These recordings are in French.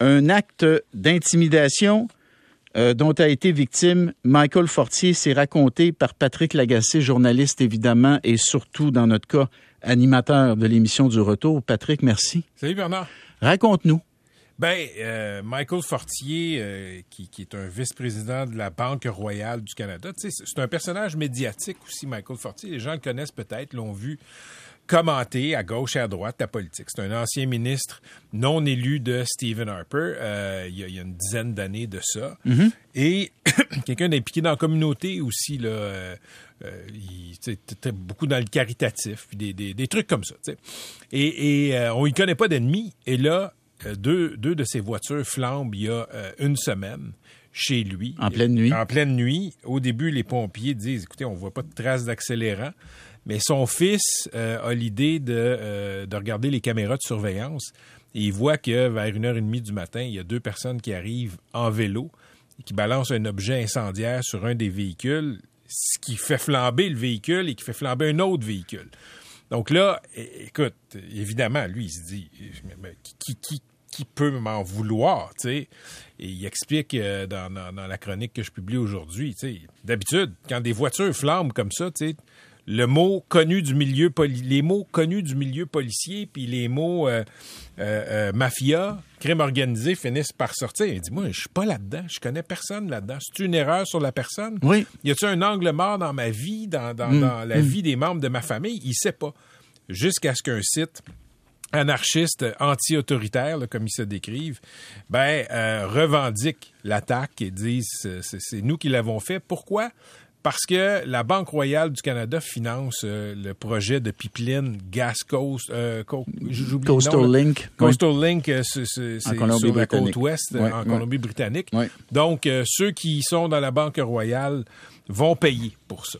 un acte d'intimidation euh, dont a été victime Michael Fortier. C'est raconté par Patrick Lagacé, journaliste évidemment, et surtout dans notre cas, animateur de l'émission du Retour. Patrick, merci. Salut Bernard. Raconte-nous. Ben, euh, Michael Fortier, euh, qui, qui, est un vice-président de la Banque royale du Canada, c'est un personnage médiatique aussi, Michael Fortier. Les gens le connaissent peut-être, l'ont vu commenter à gauche et à droite la politique. C'est un ancien ministre non élu de Stephen Harper euh, il, y a, il, y a, une dizaine d'années de ça. Mm-hmm. Et quelqu'un d'impliqué dans la communauté aussi, là, euh, euh, il était beaucoup dans le caritatif, puis des, des, des trucs comme ça. T'sais. Et, et euh, on y connaît pas d'ennemis. Et là, deux, deux de ses voitures flambent il y a une semaine chez lui. En pleine nuit. En pleine nuit. Au début, les pompiers disent, écoutez, on voit pas de traces d'accélérant. Mais son fils euh, a l'idée de, euh, de, regarder les caméras de surveillance et il voit que vers une heure et demie du matin, il y a deux personnes qui arrivent en vélo et qui balancent un objet incendiaire sur un des véhicules, ce qui fait flamber le véhicule et qui fait flamber un autre véhicule. Donc là, écoute, évidemment, lui, il se dit, qui, qui, qui peut m'en vouloir, tu sais? Et il explique euh, dans, dans, dans, la chronique que je publie aujourd'hui, tu sais, d'habitude, quand des voitures flambent comme ça, tu sais, le mot connu du milieu les mots connus du milieu policier puis les mots euh, euh, euh, mafia crime organisé finissent par sortir il dit moi je suis pas là-dedans je connais personne là-dedans c'est une erreur sur la personne oui y a-t-il un angle mort dans ma vie dans, dans, mmh. dans la mmh. vie des membres de ma famille? Il sait pas jusqu'à ce qu'un site anarchistes anti-autoritaires, comme ils se décrivent, ben, euh, revendiquent l'attaque et disent c'est nous qui l'avons fait. Pourquoi? Parce que la Banque royale du Canada finance euh, le projet de pipeline Gas Coast, euh, co Coastal non, Link. Coastal oui. Link, c'est sur la côte ouest oui, en Colombie-Britannique. Oui. Donc, euh, ceux qui sont dans la Banque royale vont payer pour ça.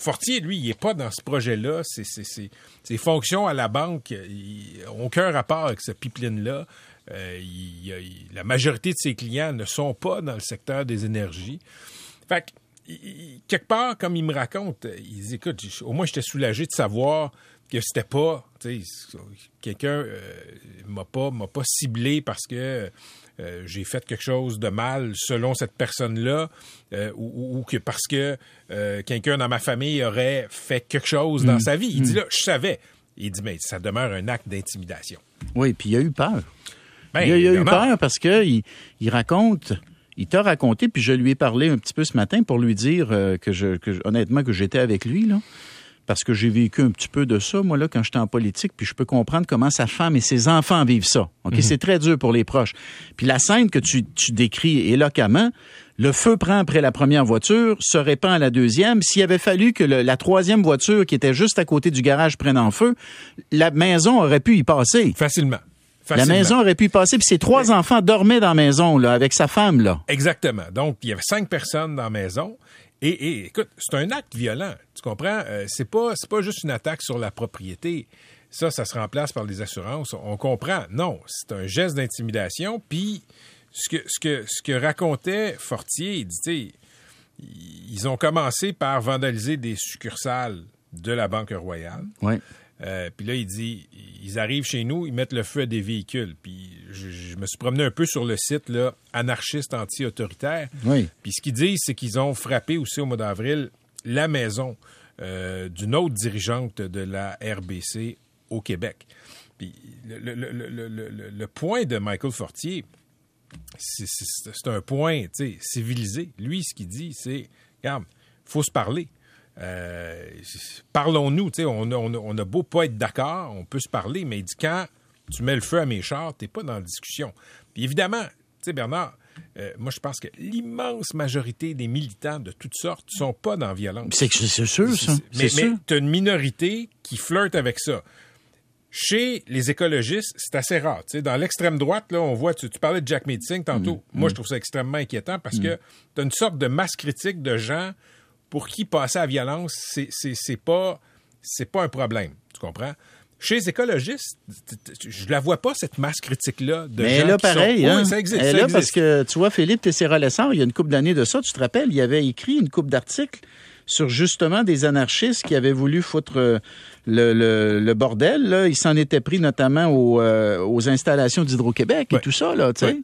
Fortier, lui, il n'est pas dans ce projet-là. Ses fonctions à la banque n'ont aucun rapport avec ce pipeline-là. Euh, la majorité de ses clients ne sont pas dans le secteur des énergies. Fait que, quelque part, comme il me raconte, il dit, écoute, au moins j'étais soulagé de savoir que c'était pas, quelqu'un euh, m'a pas m'a pas ciblé parce que euh, j'ai fait quelque chose de mal selon cette personne-là, euh, ou, ou, que parce que euh, quelqu'un dans ma famille aurait fait quelque chose dans mmh. sa vie. Il mmh. dit là, je savais. Il dit, mais ça demeure un acte d'intimidation. Oui, puis il a eu peur. Ben, il a, il a eu peur parce que il, il raconte il t'a raconté, puis je lui ai parlé un petit peu ce matin pour lui dire que, je, que honnêtement, que j'étais avec lui, là. Parce que j'ai vécu un petit peu de ça, moi, là, quand j'étais en politique, puis je peux comprendre comment sa femme et ses enfants vivent ça. OK? Mm -hmm. C'est très dur pour les proches. Puis la scène que tu, tu décris éloquemment, le feu prend après la première voiture, se répand à la deuxième. S'il avait fallu que le, la troisième voiture, qui était juste à côté du garage, prenne en feu, la maison aurait pu y passer. Facilement. Facilement. La maison aurait pu passer, puis ses trois enfants dormaient dans la maison, là, avec sa femme, là. Exactement. Donc, il y avait cinq personnes dans la maison. Et, et écoute, c'est un acte violent. Tu comprends? Euh, c'est pas, pas juste une attaque sur la propriété. Ça, ça se remplace par les assurances. On comprend. Non, c'est un geste d'intimidation. Puis, ce que, ce que, ce que racontait Fortier, il dit, ils ont commencé par vandaliser des succursales de la Banque Royale. Oui. Euh, puis là, il dit, ils arrivent chez nous, ils mettent le feu à des véhicules. Puis je, je me suis promené un peu sur le site là, anarchiste anti-autoritaire. Oui. Puis ce qu'ils disent, c'est qu'ils ont frappé aussi au mois d'avril la maison euh, d'une autre dirigeante de la RBC au Québec. Puis le, le, le, le point de Michael Fortier, c'est un point civilisé. Lui, ce qu'il dit, c'est, regarde, faut se parler. Euh, parlons-nous, on, on, on, a beau pas être d'accord, on peut se parler, mais il dit quand tu mets le feu à mes chars, t'es pas dans la discussion. Puis évidemment, tu sais, Bernard, euh, moi, je pense que l'immense majorité des militants de toutes sortes sont pas dans la violence. C'est sûr, ça. Mais, mais tu as une minorité qui flirte avec ça. Chez les écologistes, c'est assez rare. Dans l'extrême droite, là, on voit, tu, tu, parlais de Jack Meeting tantôt. Mmh. Moi, je trouve ça extrêmement inquiétant parce mmh. que tu as une sorte de masse critique de gens pour qui passer à la violence, c'est pas, pas un problème. Tu comprends? Chez les écologistes, je la vois pas, cette masse critique-là. de Mais gens là, pareil. Sont... Hein? Oui, ça existe. Elle ça là, existe. parce que, tu vois, Philippe Tessera-Lessard, il y a une couple d'années de ça, tu te rappelles, il avait écrit une couple d'articles sur justement des anarchistes qui avaient voulu foutre euh, le, bordel. Là. Il s'en était pris notamment aux, aux installations d'Hydro-Québec et tout ça, là, tu sais.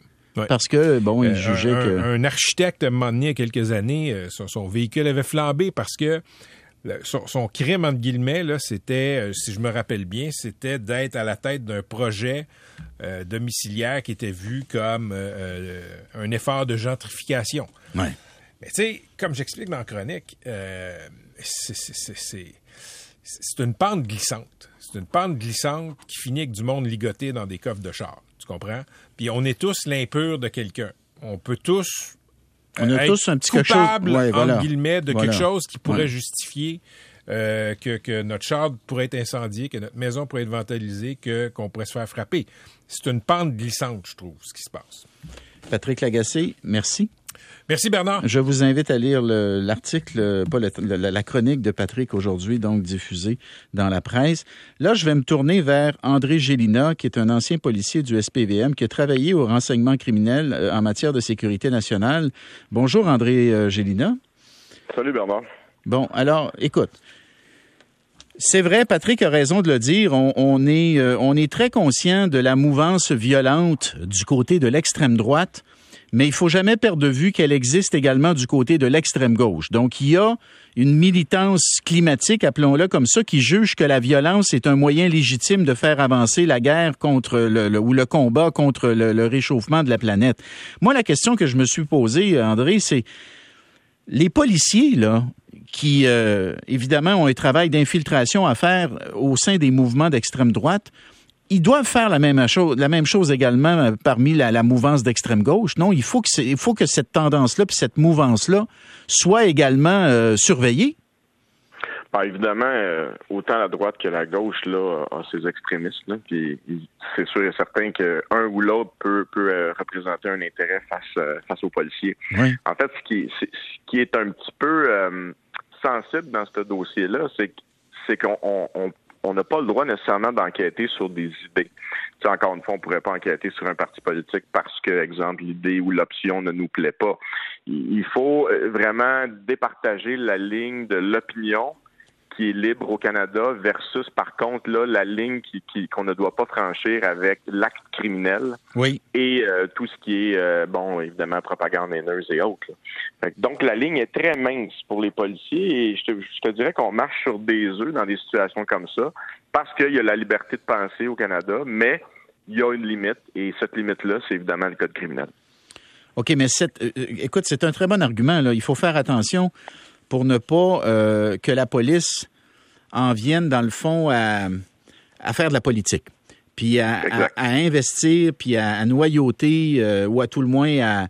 Parce que, bon, il jugeait que... Un architecte, à un moment donné, il y a quelques années, son véhicule avait flambé parce que son, crime, entre guillemets, là, c'était, euh, si je me rappelle bien, c'était d'être à la tête d'un projet euh, domiciliaire qui était vu comme euh, un effort de gentrification. Ouais. Mais tu sais, comme j'explique dans la chronique, c'est une pente glissante. C'est une pente glissante qui finit avec du monde ligoté dans des coffres de char. Tu comprends? Puis on est tous l'impur de quelqu'un. On peut tous on a tous un petit quelque chose, entre guillemets, de quelque chose qui pourrait justifier euh, que, que, notre char pourrait être incendié, que notre maison pourrait être vandalisée, que qu'on pourrait se faire frapper. C'est une pente glissante, je trouve, ce qui se passe. Patrick Lagacé, merci. Merci Bernard. Je vous invite à lire l'article, pas la, chronique de Patrick aujourd'hui, donc diffusée dans la presse. Là, je vais me tourner vers André Gélina, qui est un ancien policier du SPVM, qui a travaillé au renseignement criminel euh, en matière de sécurité nationale. Bonjour André euh, Gélina. Salut Bernard. Bon, alors, écoute. C'est vrai, Patrick a raison de le dire. On, est, euh, on est très conscient de la mouvance violente du côté de l'extrême droite mais il faut jamais perdre de vue qu'elle existe également du côté de l'extrême gauche. Donc, il y a une militance climatique, appelons-le comme ça, qui juge que la violence est un moyen légitime de faire avancer la guerre contre le, ou le combat contre le, réchauffement de la planète. Moi, la question que je me suis posée, André, c'est les policiers, là, qui, euh, évidemment, ont un travail d'infiltration à faire au sein des mouvements d'extrême droite, ils doivent faire la même chose, la même chose également euh, parmi la, mouvance d'extrême gauche. Non, il faut que il faut que cette tendance-là puis cette mouvance-là soit également euh, surveillée. Ben, évidemment, euh, autant la droite que la gauche là a ses extrémistes. Là, puis c'est sûr et certain qu'un ou l'autre peut, peut représenter un intérêt face face aux policiers. En fait, ce qui, ce qui est un petit peu sensible dans ce dossier-là, c'est c'est qu'on on, on n'a pas le droit nécessairement d'enquêter sur des idées. T'sais, encore une fois, on ne pourrait pas enquêter sur un parti politique parce que, exemple, l'idée ou l'option ne nous plaît pas. Il faut euh, vraiment départager la ligne de l'opinion qui est libre au Canada versus, par contre, là, la ligne qui, qu'on ne doit pas franchir avec l'acte criminel oui. et euh, tout ce qui est, euh, bon, évidemment, propagande haineuse et autres. donc, la ligne est très mince pour les policiers et je te, je te dirais qu'on marche sur des œufs dans des situations comme ça parce qu'il y a la liberté de penser au Canada, mais il y a une limite et cette limite-là, c'est évidemment le code criminel. OK, mais cette, euh, écoute, c'est un très bon argument. Là. Il faut faire attention pour ne pas euh, que la police en vienne, dans le fond, à, faire de la politique, puis à, investir, puis à, noyauter, euh, ou à tout le moins à,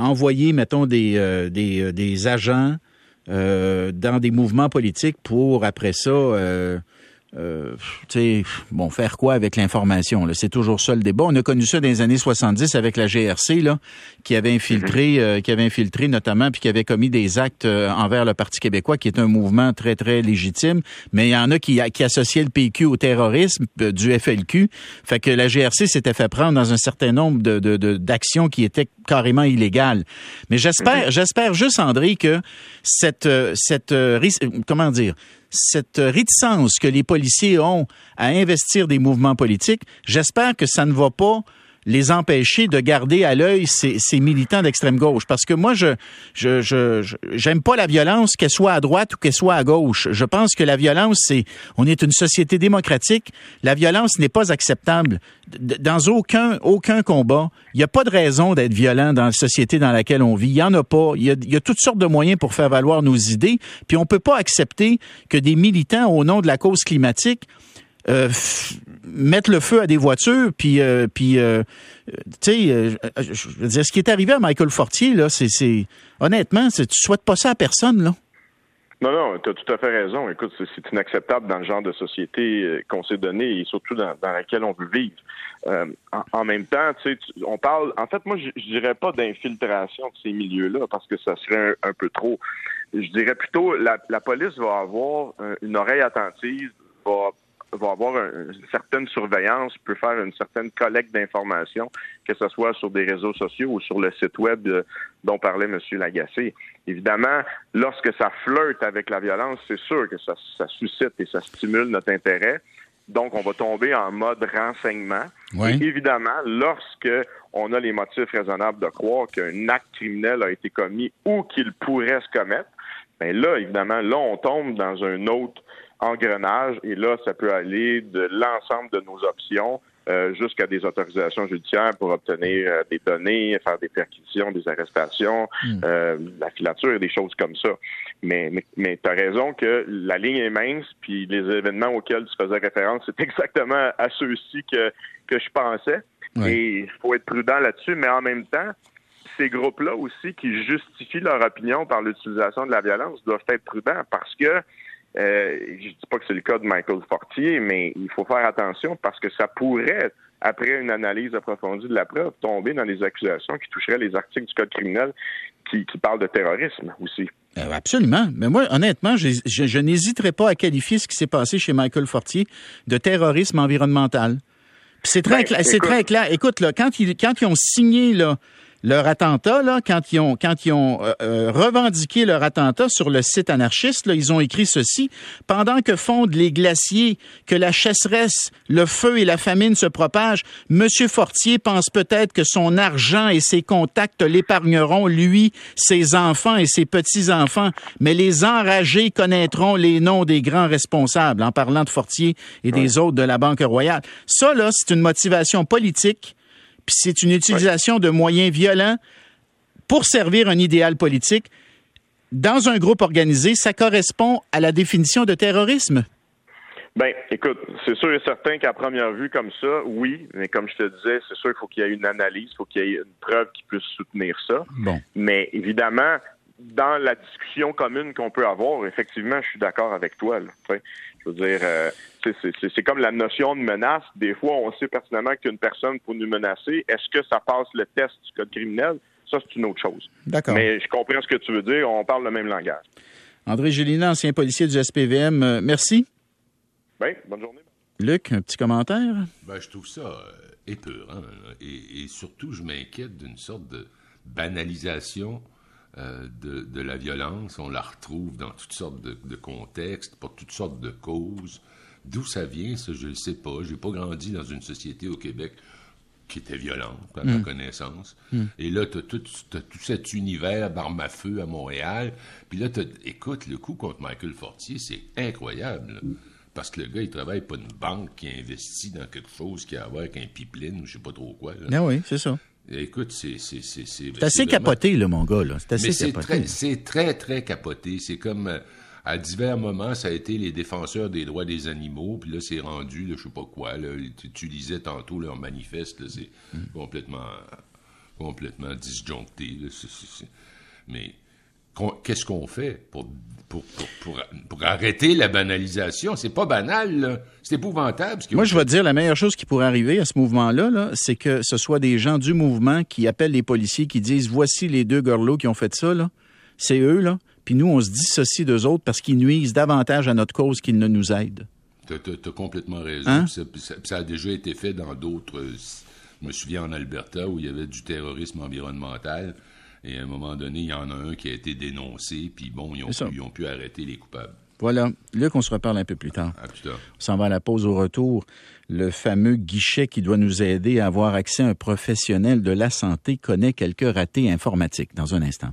envoyer, mettons, des, euh, des, des, agents dans des mouvements politiques pour, après ça, euh, tu sais, bon, faire quoi avec l'information? C'est toujours ça le débat. On a connu ça dans les années 70 avec la GRC, là, qui avait infiltré, mhm. euh, qui avait infiltré notamment, puis qui avait commis des actes euh, envers le Parti québécois, qui est un mouvement très, très légitime. Mais il y en a qui, qui associaient le PQ au terrorisme du FLQ. Fait que la GRC s'était fait prendre dans un certain nombre de, d'actions qui étaient carrément illégales. Mais j'espère, mhm. j'espère juste, André, que cette, cette, comment dire, cette réticence que les policiers ont à investir des mouvements politiques, j'espère que ça ne va pas les empêcher de garder à l'œil ces, militants d'extrême gauche. Parce que moi, je je je j'aime pas la violence, qu'elle soit à droite ou qu'elle soit à gauche. Je pense que la violence, c'est on est une société démocratique. La violence n'est pas acceptable dans aucun aucun combat. Il n'y a pas de raison d'être violent dans la société dans laquelle on vit. Il y en a pas. Il y a, il y a toutes sortes de moyens pour faire valoir nos idées. Puis on peut pas accepter que des militants au nom de la cause climatique euh, mettre le feu à des voitures, puis, euh, puis euh, tu sais, je veux dire, ce qui est arrivé à Michael Fortier, là, c'est, honnêtement, tu souhaites pas ça à personne, là. Non, non, tu as tout à fait raison. Écoute, c'est inacceptable dans le genre de société qu'on s'est donné et surtout dans, laquelle on veut vivre. en, même temps, tu sais, on parle. En fait, moi, je, dirais pas d'infiltration de ces milieux-là parce que ça serait un, peu trop. Je dirais plutôt la, la police va avoir une oreille attentive, va va avoir une certaine surveillance, peut faire une certaine collecte d'informations, que ce soit sur des réseaux sociaux ou sur le site web dont parlait M. Lagacé. Évidemment, lorsque ça flirte avec la violence, c'est sûr que ça, ça suscite et ça stimule notre intérêt. Donc, on va tomber en mode renseignement. Et évidemment, lorsque on a les motifs raisonnables de croire qu'un acte criminel a été commis ou qu'il pourrait se commettre, bien là, évidemment, là, on tombe dans un autre engrenage et là, ça peut aller de l'ensemble de nos options euh, jusqu'à des autorisations judiciaires pour obtenir euh, des données, faire des perquisitions, des arrestations, hmm. euh, la filature et des choses comme ça. Mais, mais, mais tu as raison que la ligne est mince, puis les événements auxquels tu faisais référence, c'est exactement à ceux-ci que, que je pensais. Et il faut être prudent là-dessus, mais en même temps, ces groupes-là aussi qui justifient leur opinion par l'utilisation de la violence doivent être prudents parce que euh, je dis pas que c'est le cas de Michael Fortier, mais il faut faire attention parce que ça pourrait, après une analyse approfondie de la preuve, tomber dans les accusations qui toucheraient les articles du Code criminel qui, parlent de terrorisme aussi. Euh, absolument. Mais moi, honnêtement, je, je n'hésiterai pas à qualifier ce qui s'est passé chez Michael Fortier de terrorisme environnemental. C'est très, ben, c'est très clair. Écoute, là, quand ils, quand ils ont signé là, leur attentat, là, quand ils ont, quand ils ont euh, euh, revendiqué leur attentat sur le site anarchiste, là, ils ont écrit ceci. Pendant que fondent les glaciers, que la chasseresse, le feu et la famine se propagent, Monsieur Fortier pense peut-être que son argent et ses contacts l'épargneront, lui, ses enfants et ses petits-enfants. Mais les enragés connaîtront les noms des grands responsables, en parlant de Fortier et des autres de la Banque royale. Ça, là, c'est une motivation politique puis c'est une utilisation de moyens violents pour servir un idéal politique. Dans un groupe organisé, ça correspond à la définition de terrorisme? Ben, écoute, c'est sûr et certain qu'à première vue comme ça, oui, mais comme je te disais, c'est sûr qu'il faut qu'il y ait une analyse, il faut qu'il y ait une preuve qui puisse soutenir ça. Bon. Mais évidemment, dans la discussion commune qu'on peut avoir, effectivement, je suis d'accord avec toi. Là, je veux dire, euh, c'est comme la notion de menace. Des fois, on sait pertinemment qu'une personne peut nous menacer. Est-ce que ça passe le test du code criminel? Ça, c'est une autre chose. D'accord. Mais je comprends ce que tu veux dire. On parle le même langage. André Gélina, ancien policier du SPVM, euh, merci. Bien, bonne journée. Luc, un petit commentaire? Ben, je trouve ça euh, épeurant. Et, surtout, je m'inquiète d'une sorte de banalisation euh, de, la violence. On la retrouve dans toutes sortes de, contextes, pour toutes sortes de causes. D'où ça vient, ça, je ne sais pas. Je n'ai pas grandi dans une société au Québec qui était violente, à ma mm. connaissance. Mm. Et là, tu as, tout cet univers d'armes à feu à Montréal. Puis là, écoute, le coup contre Michael Fortier, c'est incroyable. Parce que le gars, il travaille pas une banque qui investit dans quelque chose qui a à voir avec un pipeline ou je sais pas trop quoi. Ah oui, c'est ça. Écoute, c'est... C'est assez capoté, là, mon gars. C'est assez capoté. C'est très, très, capoté. C'est comme... Euh, à divers moments, ça a été les défenseurs des droits des animaux, puis là, c'est rendu, je sais pas quoi, là, tu, lisais tantôt leur manifeste, c'est mm. complètement, complètement disjoncté. mais qu'est-ce qu'on fait pour, pour, pour, pour, arrêter la banalisation? C'est pas banal, c'est épouvantable. Moi, je vais te dire, la meilleure chose qui pourrait arriver à ce mouvement-là, -là, c'est que ce soit des gens du mouvement qui appellent les policiers, qui disent, voici les deux gorlots qui ont fait ça. C'est eux, là. Puis nous, on se dissocie d'eux autres parce qu'ils nuisent davantage à notre cause qu'ils ne nous aident. Tu as, complètement raison. Hein? Ça, ça, a déjà été fait dans d'autres... Je me souviens en Alberta où il y avait du terrorisme environnemental. Et à un moment donné, il y en a un qui a été dénoncé, puis bon, ils ont, pu, ont pu arrêter les coupables. Voilà. Là qu'on se reparle un peu plus tard. À plus tard. On s'en va à la pause au retour. Le fameux guichet qui doit nous aider à avoir accès à un professionnel de la santé connaît quelques ratés informatiques dans un instant.